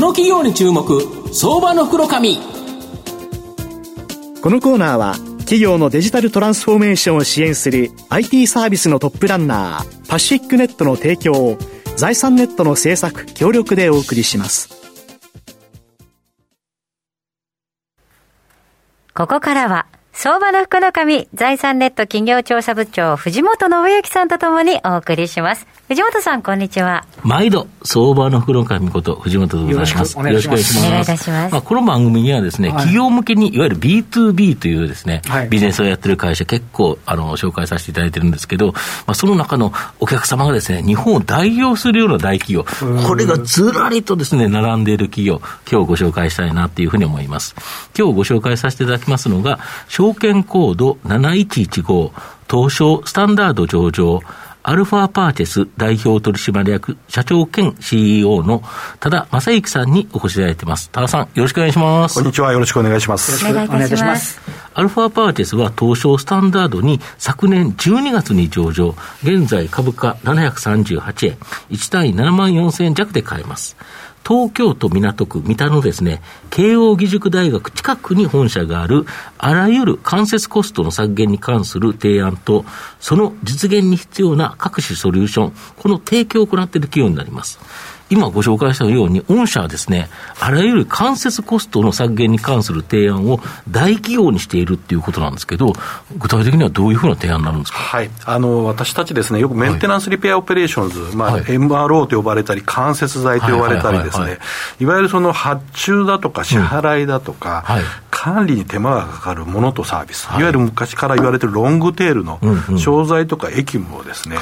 この企業に注目相場の袋紙。このコーナーは企業のデジタルトランスフォーメーションを支援する IT サービスのトップランナーパシフィックネットの提供を財産ネットの制作協力でお送りします。ここからは相場の福の神、財産ネット企業調査部長、藤本信之さんとともにお送りします。藤本さん、こんにちは。毎度、相場の福の神こと、藤本でございます。よろしくお願いします。お願いいたします。まあ、この番組にはですね、はい、企業向けに、いわゆる B2B というですね、はい、ビジネスをやってる会社、結構、あの、紹介させていただいてるんですけど、まあ、その中のお客様がですね、日本を代表するような大企業、これがずらりとですね、並んでいる企業、今日ご紹介したいなっていうふうに思います。今日ご紹介させていただきますのが、証券コード7115東証スタンダード上場アルファパーティス代表取締役社長兼 CEO の多田正幸さんにお越しいただいています。多田さん、よろしくお願いします。こんにちは。よろしくお願いします。よろしくお願いいたします。アルファパーティスは東証スタンダードに昨年12月に上場、現在株価738円、1単位7万4000円弱で買えます。東京都港区三田のですね、慶応義塾大学近くに本社がある、あらゆる間接コストの削減に関する提案と、その実現に必要な各種ソリューション、この提供を行っている企業になります。今ご紹介したように、御社はですね、あらゆる間接コストの削減に関する提案を大企業にしているっていうことなんですけど、具体的にはどういうふうな提案になるんですか、はい、あの私たちですね、よく Maintenance Repair Operations、はい。まあ、MRO と呼ばれたり、間接材と呼ばれたりですね、いわゆるその発注だとか支払いだとか、うん。はい、管理に手間がかかるものとサービス、はい、いわゆる昔から言われてるロングテールの商材とか役務をですね、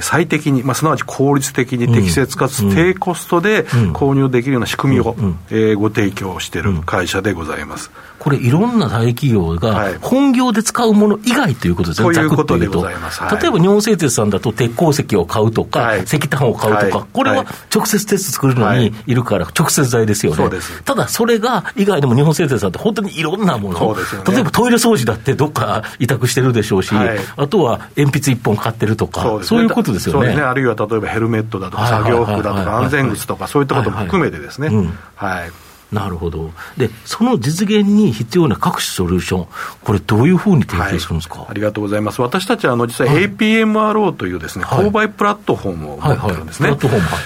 最適に、まあ、すなわち効率的に適切かつ低コストで購入できるような仕組みを、えー、ご提供している会社でございます。これ、いろんな大企業が本業で使うもの以外ということですね、ということでございます。例えば日本製鉄さんだと鉄鉱石を買うとか、石炭を買うとか、これは直接鉄作るのにい。るから、直接材ですよね。ただ、それが以外でも日本製鉄さんって本当にいろんなもの、例えばトイレ掃除だってどっか委託してるでしょうし、あとは鉛筆一本買ってるとか、そういうことですよね。あるいは例えばヘルメットだとか、作業服だとか、安全靴とか、そういったことも含めてですね。はい。なるほど。で、その実現に必要な各種ソリューション、これ、どういうふうに提供するんですか、はい、ありがとうございます。私たちはあの実は APMRO というですね、はい、購買プラットフォームを持ってるんですね。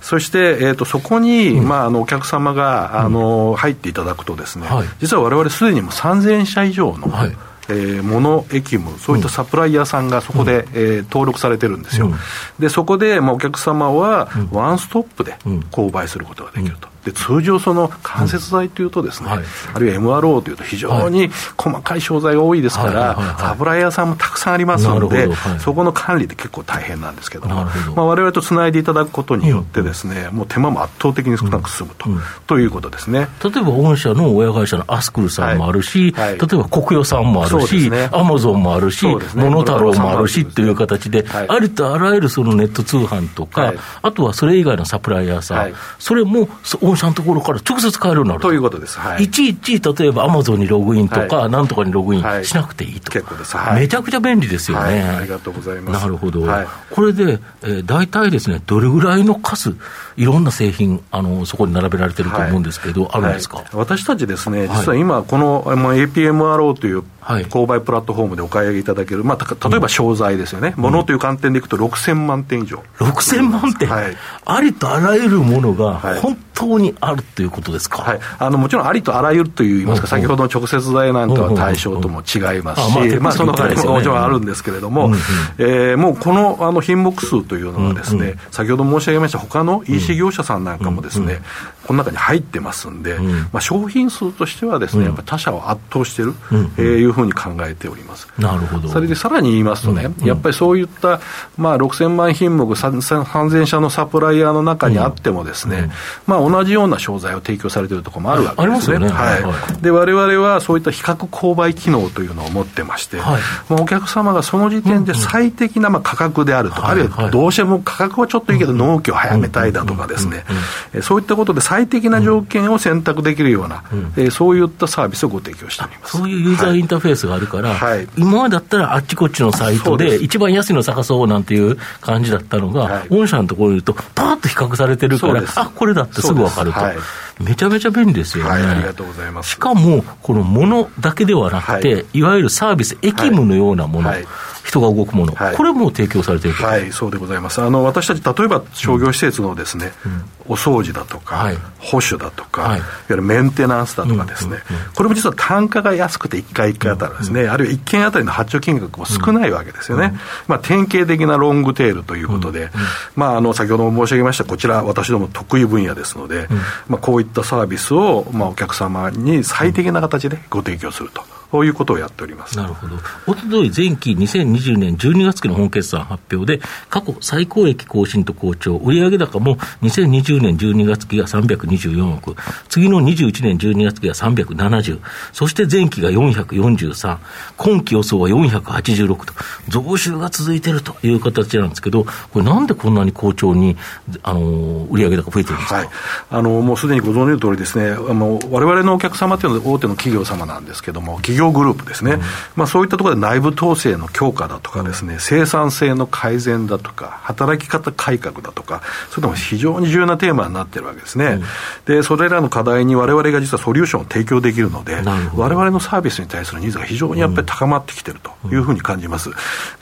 そして、えーと、そこに、うん、まあ、あのお客様があの、入っていただくとですね、はい、実はわれわれすでにも3000社以上の、はいえー、物、役務、そういったサプライヤーさんがそこで、うん、えー、登録されてるんですよ。うん、で、そこで、まあ、お客様はワンストップで購買することができると。で通常、その間接材というとですね、うんはい、あるいは MRO というと非常に細かい商材が多いですから、サプライヤーさんもたくさんありますので、はい、そこの管理って結構大変なんですけども、われわれとつないでいただくことによってですね、うん、もう手間も圧倒的に少なく済むと,、ということですね。例えば御社の親会社のアスクルさんもあるし、はい、例えば国与さんもあるし、アマゾンもあるし、モノタロウもあるしという形で、ありとあらゆるそのネット通販とか、あとはそれ以外のサプライヤーさん、それも御社のところから直接買えるようになる。ということです、はい、いちいち例えばアマゾンにログインとか、はい、なんとかにログインしなくていいと、結構です、めちゃくちゃ便利ですよね、ありがとうございます。なるほど、これで、えー、大体ですね、どれぐらいの数、いろんな製品、あのそこに並べられてると思うんですけど、あるんですか、私たちですね、実は今、この、まあ、APMRO という購買プラットフォームでお買い上げいただける、まあ、例えば商材ですよね、も、の、という観点でいくと6000万点以上。6000万点、はい、ありとあらゆるものが、本当にあるということですか、はい、あのもちろんありとあらゆるといいますか、先ほどの直接材なんかは対象とも違いますし、まあ、その他にももちろんあるんですけれども、えもうこのあの品目数というのはですね、先ほど申し上げました、他の EC 業者さんなんかもですね、この中に入ってますんで、まあ、商品数としてはですね、やっぱ他社を圧倒している、えいうふうに考えております。なるほど。それでさらに言いますとね、やっぱりそういった、まあ、6000万品目、3000社のサプライヤーの中にあってもですね、まあ、同じような商材を提供されているところもあるわけですね。ね。はい。で我々はそういった比較購買機能というのを持ってまして、はい、まあ、お客様がその時点で最適なまあ価格であるとか、あるいはどうしても価格はちょっといいけど納期を早めたいだとかですね、そういったことで最適な条件を選択できるような、えそういったサービスをご提供しております。そういうユーザーインターフェースがあるから、はい、今までだったらあっちこっちのサイトで一番安いの探そうなんていう感じだったのが、御社のところに言うと、パーッと比較されてるから、あこれだってすぐ分かると。めちゃめちゃ便利ですよね。はい、ありがとうございます。しかも、このものだけではなくて、はい、いわゆるサービス、役務のようなもの、はい、人が動くもの、はい、これも提供されているはい、そうでございます。あの私たち、例えば商業施設のですね、うん。お掃除だとか、はい、保守だとか、はい、いわゆるメンテナンスだとかですね、うんうんうん、これも実は単価が安くて1回1回あたりですね、うんうん、あるいは1件あたりの発注金額も少ないわけですよね。うんうん、まあ、典型的なロングテールということで、うんうん、まあ、あの先ほども申し上げました、こちら、私ども得意分野ですので、うん、まあ、こういったサービスを、まあ、お客様に最適な形でご提供すると。こういうことをやっております。なるほど、おととい前期2020年12月期の本決算発表で、過去最高益更新と好調、売上高も2020年12月期が324億、次の21年12月期が370、そして前期が443、今期予想は486と、増収が続いているという形なんですけど、これ、なんでこんなに好調にあの売上高増えてるんですか、はい、あのもうすでにご存知の通りですね、われわれのお客様というのは大手の企業様なんですけども、企業グループですね、うん、まあ、そういったところで内部統制の強化だとかですね、生産性の改善だとか、働き方改革だとか、そういうのも非常に重要なテーマになってるわけですね。うん、で、それらの課題にわれわれが実はソリューションを提供できるので、われわれのサービスに対するニーズが非常にやっぱり高まってきてるというふうに感じます。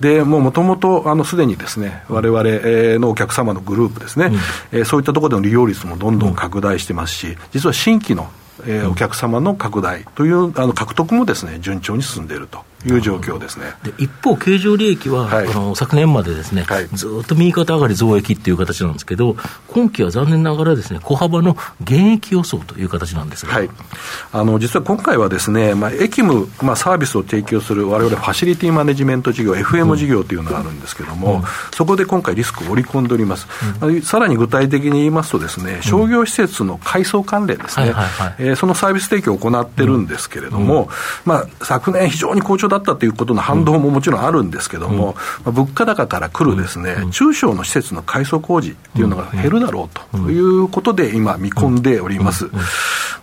で、もうもともと、あの、すでにですね、われわれのお客様のグループですね、うん、そういったところでの利用率もどんどん拡大してますし、実は新規のえー、お客様の拡大というあの獲得もですね順調に進んでいると。いう状況ですね。で一方、経常利益は、はい、あの昨年までですね、はい、ずっと右肩上がり増益っていう形なんですけど、今期は残念ながらですね小幅の減益予想という形なんですが、はい、あの実は今回はですね、まあ、駅務、まあ、サービスを提供するわれわれファシリティマネジメント事業、FM 事業というのがあるんですけれども、うん、そこで今回、リスクを織り込んでおります、うん、さらに具体的に言いますとですね、商業施設の改装関連ですね、えそのサービス提供を行ってるんですけれども、うん、まあ、昨年、非常に好調だったということの反動ももちろんあるんですけども、まあ、物価高から来るですね、中小の施設の改装工事っていうのが減るだろうということで、今、見込んでおります。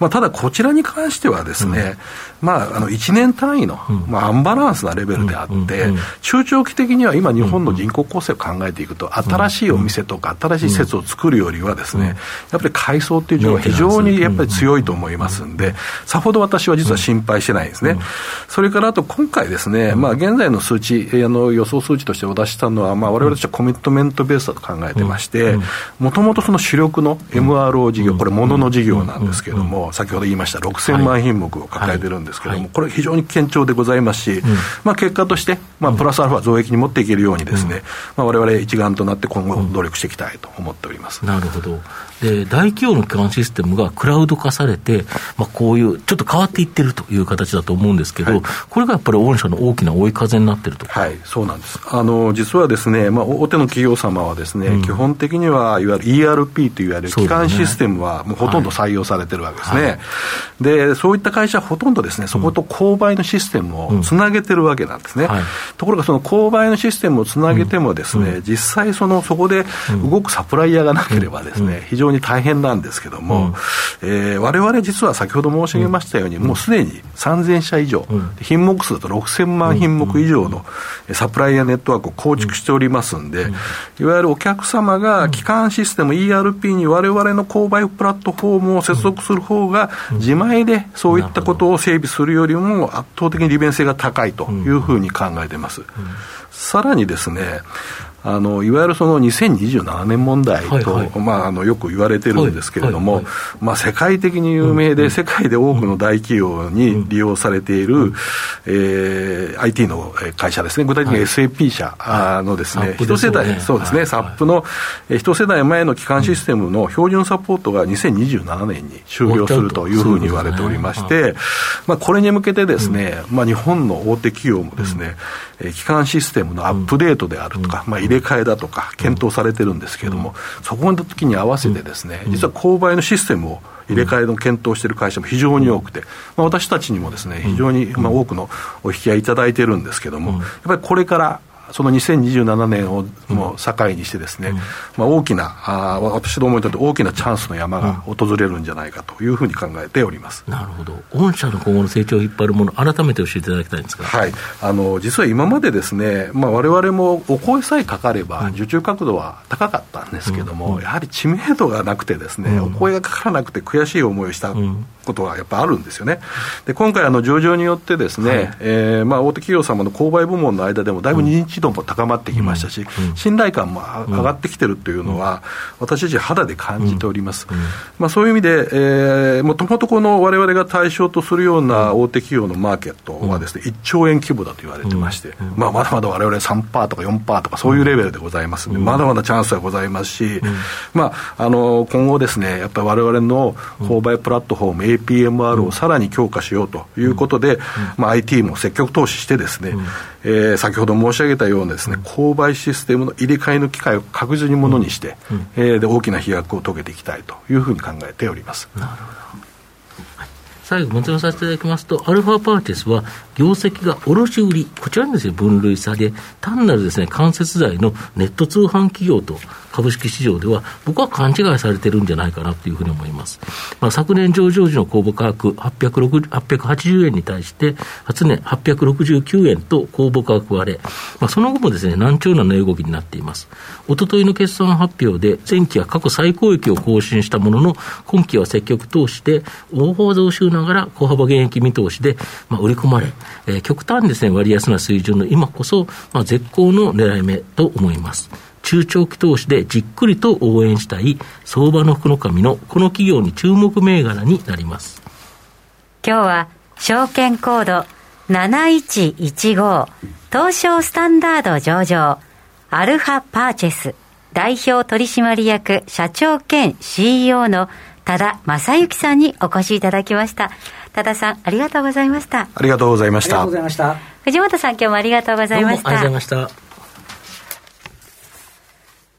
まあ、ただ、こちらに関してはですね、まあ、あの1年単位の、まあ、アンバランスなレベルであって、中長期的には今、日本の人口構成を考えていくと、新しいお店とか、新しい施設を作るよりはですね、やっぱり改装っていう情報が非常にやっぱり強いと思いますんで、さほど私は実は心配してないんですね。それからあと今回ですね、まあ、現在の数値、あの予想数値としてお出したのは、まあ、われわれとしてはコミットメントベースだと考えてまして、もともとその主力の MRO 事業、これ、ものの事業なんですけれども、先ほど言いました6000万品目を抱えてるんですけれども、これ、非常に堅調でございますし、まあ、結果として、まあ、プラスアルファ増益に持っていけるようにですね、われわれ一丸となって今後、努力していきたいと思っております。なるほどで大企業の基幹システムがクラウド化されて、まあ、こういうちょっと変わっていってるという形だと思うんですけど、はい、これがやっぱり御社の大きな追い風になってると。はい、そうなんです。あの実はですね、まあ、大手の企業様はですね、うん、基本的にはいわゆる ERP といわれる基幹システムはもうほとんど採用されてるわけですね。はい、で、そういった会社はほとんどですね、そこと購買のシステムをつなげてるわけなんですね。うんはい、ところがその購買のシステムをつなげてもですね、うん、実際そのそこで動くサプライヤーがなければですね、非常に大変なんですけども、うん、えー、我々実は先ほど申し上げましたように、もうすでに3000社以上、品目数だと6000万品目以上のサプライヤーネットワークを構築しておりますんで、いわゆるお客様が基幹システム ERP に我々の購買プラットフォームを接続する方が、自前でそういったことを整備するよりも圧倒的に利便性が高いというふうに考えています。さらにですね、あのいわゆるその2027年問題と、はいはい、まあ、あのよく言われてるんですけれども、はいはい。はい、まあ、世界的に有名で、うん、世界で多くの大企業に利用されている、うん、えー、IT の会社ですね、具体的に SAP 社のですね、一、はい、世代、そうですね、サップの一世代前の基幹システムの標準サポートが2027年に終了するというふうに言われておりまして、まあ、これに向けてですね、まあ、日本の大手企業もですね、基幹システムのアップデートであるとか、まあ、入れ替えだとか、検討されてるんですけれども、そこの時に合わせてですね、実は購買のシステムを入れ替えの検討している会社も非常に多くて、まあ、私たちにもですね、非常にまあ多くのお引き合いいただいてるんですけれども、やっぱりこれからその2027年をも境にしてですね、うん、まあ、大きなあ私どもにとって大きなチャンスの山が訪れるんじゃないかというふうに考えております、なるほど。御社の今後の成長を引っ張るもの改めて教えていただきたいんですか、はい、あの実は今までですね、まあ、我々もお声さえかかれば受注角度は高かったんですけども、うん、やはり知名度がなくてですね、お声がかからなくて悔しい思いをしたことがやっぱあるんですよね。で今回あの上場によってですね、はい、えー、まあ、大手企業様の購買部門の間でもだいぶ認知度も高まってきましたし、うん、信頼感も上がってきてるというのは、私たち肌で感じております。まあ、そういう意味で、えー、もともとこのわれわれが対象とするような大手企業のマーケットはですね、1兆円規模だと言われてまして、まあ、まだまだわれわれ3%とか4%とかそういうレベルでございますので、まだまだチャンスはございますし、まあ、あの今後ですね、やっぱりわれわれの購買プラットフォーム、APMR をさらに強化しようということで、まあ、IT も積極投資してですね、えー、先ほど申し上げたようなですね、購買システムの入れ替えの機会を確実にものにして、えー、で大きな飛躍を遂げていきたいというふうに考えております。なるほど。最後、まとめさせていただきます。と、アルファパーティスは、業績が卸売り、こちらにですね、分類され、単なるですね、間接材のネット通販企業と株式市場では、僕は勘違いされてるんじゃないかなというふうに思います。まあ、昨年上場時の公募価格880円に対して、初年869円と公募価格割れ、まあ、その後もですね、難聴な値動きになっています。おとといの決算発表で、前期は過去最高益を更新したものの、今期は積極投資で、大幅増収ながら小幅減益見通しで、まあ、売り込まれ、えー、極端にですね、割安な水準の今こそ、まあ、絶好の狙い目と思います。中長期投資でじっくりと応援したい相場の福の神のこの企業に注目銘柄になります。今日は証券コード7115東証スタンダード上場アルファパーチェス代表取締役社長兼 CEO の多田正幸さんにお越しいただきました。多田さん、ありがとうございました。ありがとうございました。ありがとうございました。藤本さん、今日もありがとうございました。ありがとうございました。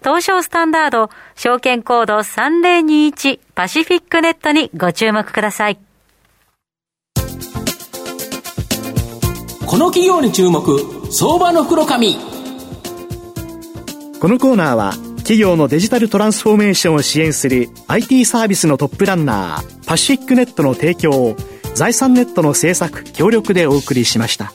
東証スタンダード証券コード3021パシフィックネットにご注目ください。この企業に注目、相場の袋紙。このコーナーは企業のデジタルトランスフォーメーションを支援する IT サービスのトップランナーパシフィックネットの提供を財産ネットの制作協力でお送りしました。